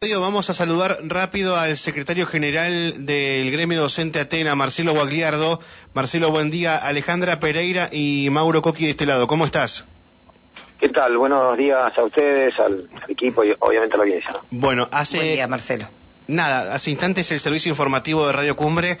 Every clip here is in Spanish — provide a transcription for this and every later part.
Vamos a saludar rápido al secretario general del gremio docente Atena, Marcelo Guagliardo. Marcelo, buen día. Alejandra Pereira y Mauro Coqui de este lado. ¿Cómo estás? ¿Qué tal? Buenos días a ustedes, al, equipo y obviamente a la audiencia. Bueno, hace... Buen día, Marcelo. Nada, hace instantes el servicio informativo de Radio Cumbre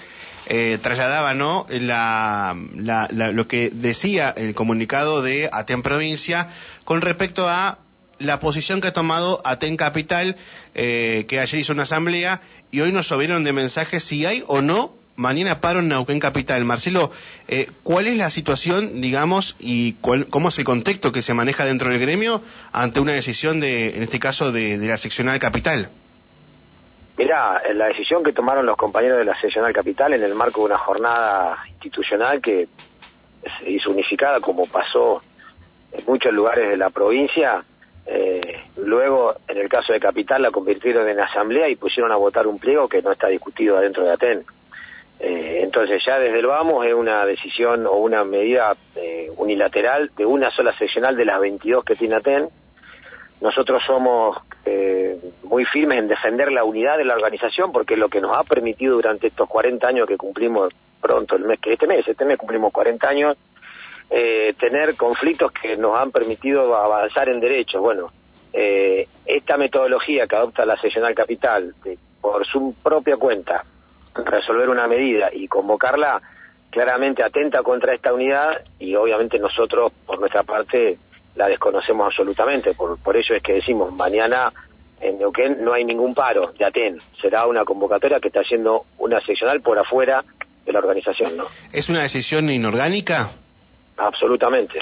eh, trasladaba ¿no? La, lo que decía el comunicado de Aten Provincia con respecto a la posición que ha tomado Aten Capital, eh, que ayer hizo una asamblea, y hoy nos subieron de mensajes si hay o no mañana paro en Neuquén Capital. Marcelo, eh, ¿cuál es la situación, digamos, y cómo es el contexto que se maneja dentro del gremio ante una decisión de, en este caso, de, la seccional capital? Mira, la decisión que tomaron los compañeros de la seccional capital en el marco de una jornada institucional que se hizo unificada, como pasó en muchos lugares de la provincia, eh, luego, en el caso de Capital, la convirtieron en asamblea y pusieron a votar un pliego que no está discutido adentro de Aten. Eh, entonces, ya desde el vamos es una decisión o una medida eh, unilateral de una sola seccional de las 22 que tiene Aten. Nosotros somos muy firmes en defender la unidad de la organización porque es lo que nos ha permitido durante estos 40 años que cumplimos pronto el mes que este mes, este mes cumplimos 40 años, eh, tener conflictos que nos han permitido avanzar en derechos. Bueno, eh, esta metodología que adopta la seccional capital por su propia cuenta resolver una medida y convocarla claramente atenta contra esta unidad y obviamente nosotros por nuestra parte la desconocemos absolutamente por, por ello es que decimos mañana en Neuquén no hay ningún paro de ATEN será una convocatoria que está haciendo una seccional por afuera de la organización ¿no? ¿Es una decisión inorgánica? Absolutamente.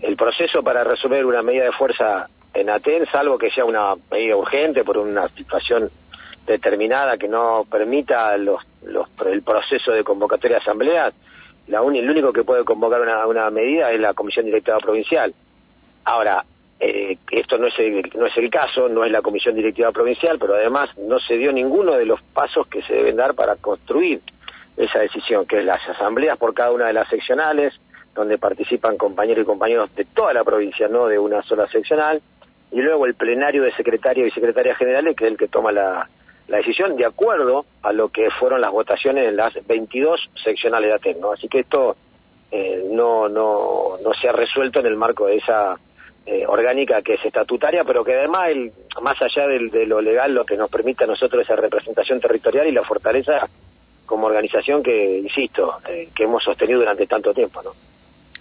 El proceso para resolver una medida de fuerza en Aten, salvo que sea una medida urgente por una situación determinada que no permita los, el proceso de convocatoria de asambleas, la el único que puede convocar una, una medida es la Comisión Directiva Provincial. Ahora, eh, esto no es, el, no es el caso, no es la Comisión Directiva Provincial, pero además no se dio ninguno de los pasos que se deben dar para construir esa decisión, que es las asambleas por cada una de las seccionales, donde participan compañeros y compañeros de toda la provincia, no de una sola seccional, y luego el plenario de secretarios y secretarias generales, que es el que toma la, decisión de acuerdo a lo que fueron las votaciones en las 22 seccionales de ATEN, ¿no? Así que esto eh, no, no, no se ha resuelto en el marco de esa eh, orgánica que es estatutaria, pero que además, el, más allá de lo legal, lo que nos permite a nosotros esa representación territorial y la fortaleza como organización que, insisto, eh, que hemos sostenido durante tanto tiempo, ¿no?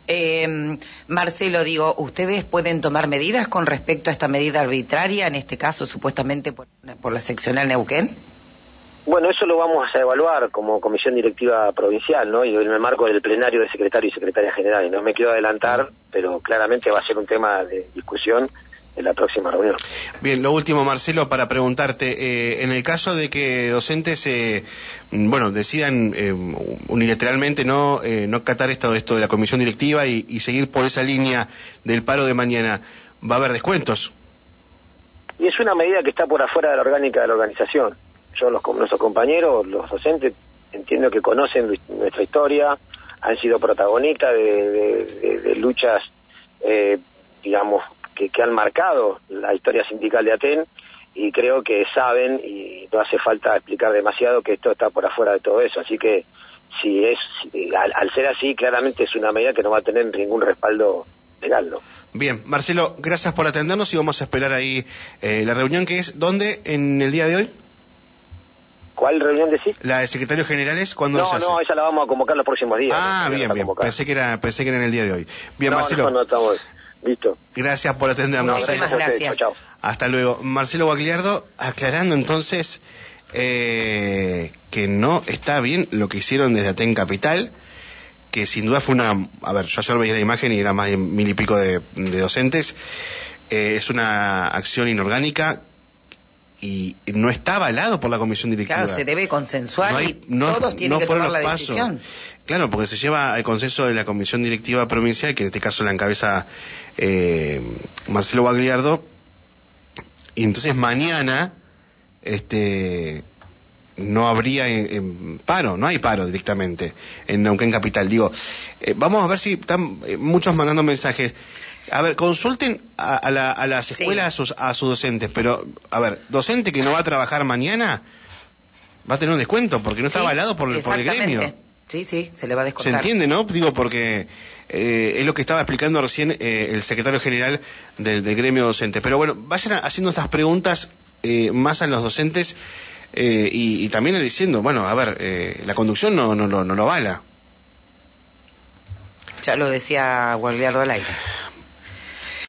Eh, Marcelo, digo, ¿ustedes pueden tomar medidas con respecto a esta medida arbitraria, en este caso supuestamente por, la seccional Neuquén? Bueno, eso lo vamos a evaluar como comisión directiva provincial, ¿no? Y en el marco del plenario de secretario y secretaria general. No me quiero adelantar, pero claramente va a ser un tema de discusión en la próxima reunión. Bien, lo último, Marcelo, para preguntarte, eh, en el caso de que docentes, eh, bueno, decidan eh, unilateralmente no eh, no catar esto, esto de la comisión directiva y, seguir por esa línea del paro de mañana, ¿va a haber descuentos? Y es una medida que está por afuera de la orgánica de la organización. Yo, los, nuestros compañeros, los docentes, entiendo que conocen nuestra historia, han sido protagonistas de, de luchas, digamos, que, han marcado la historia sindical de Aten y creo que saben y no hace falta explicar demasiado que esto está por afuera de todo eso. Así que si es al, ser así, claramente es una medida que no va a tener ningún respaldo legal, ¿no? Bien, Marcelo, gracias por atendernos y vamos a esperar ahí eh, la reunión que es ¿dónde en el día de hoy? ¿Cuál reunión decís? La de secretarios generales, ¿cuándo no, No, esa la vamos a convocar los próximos días. Ah, bien, bien. Pensé que, era, pensé que era en el día de hoy. Bien, Marcelo. No, estamos... Listo. Gracias por atendernos. Muchísimas gracias. Hasta luego. Marcelo Bagliardo, aclarando entonces eh, que no está bien lo que hicieron desde Aten Capital, que sin duda fue una... A ver, yo ayer veía la imagen y era más de mil y pico de, docentes. Eh, es una acción inorgánica y no está avalado por la comisión directiva. Claro, se debe consensuar y todos tienen que tomar la decisión. Claro, porque se lleva al consenso de la comisión directiva provincial, que en este caso la encabeza eh, Marcelo Bagliardo, y entonces mañana este no habría paro, no hay paro directamente en Neuquén Capital. Digo, eh, vamos a ver si están eh, muchos mandando mensajes. A ver, consulten a, las escuelas, a, sus, a sus docentes, pero, a ver, docente que no va a trabajar mañana va a tener un descuento porque no está avalado por, por el gremio. Sí, sí, se le va a descontar. Se entiende, ¿no? Digo, porque eh, es lo que estaba explicando recién eh, el secretario general del, gremio docente. Pero bueno, vayan haciendo estas preguntas eh, más a los docentes y, también diciendo, bueno, a ver, la conducción no, no, no, no lo avala. Ya lo decía Guardiardo al aire.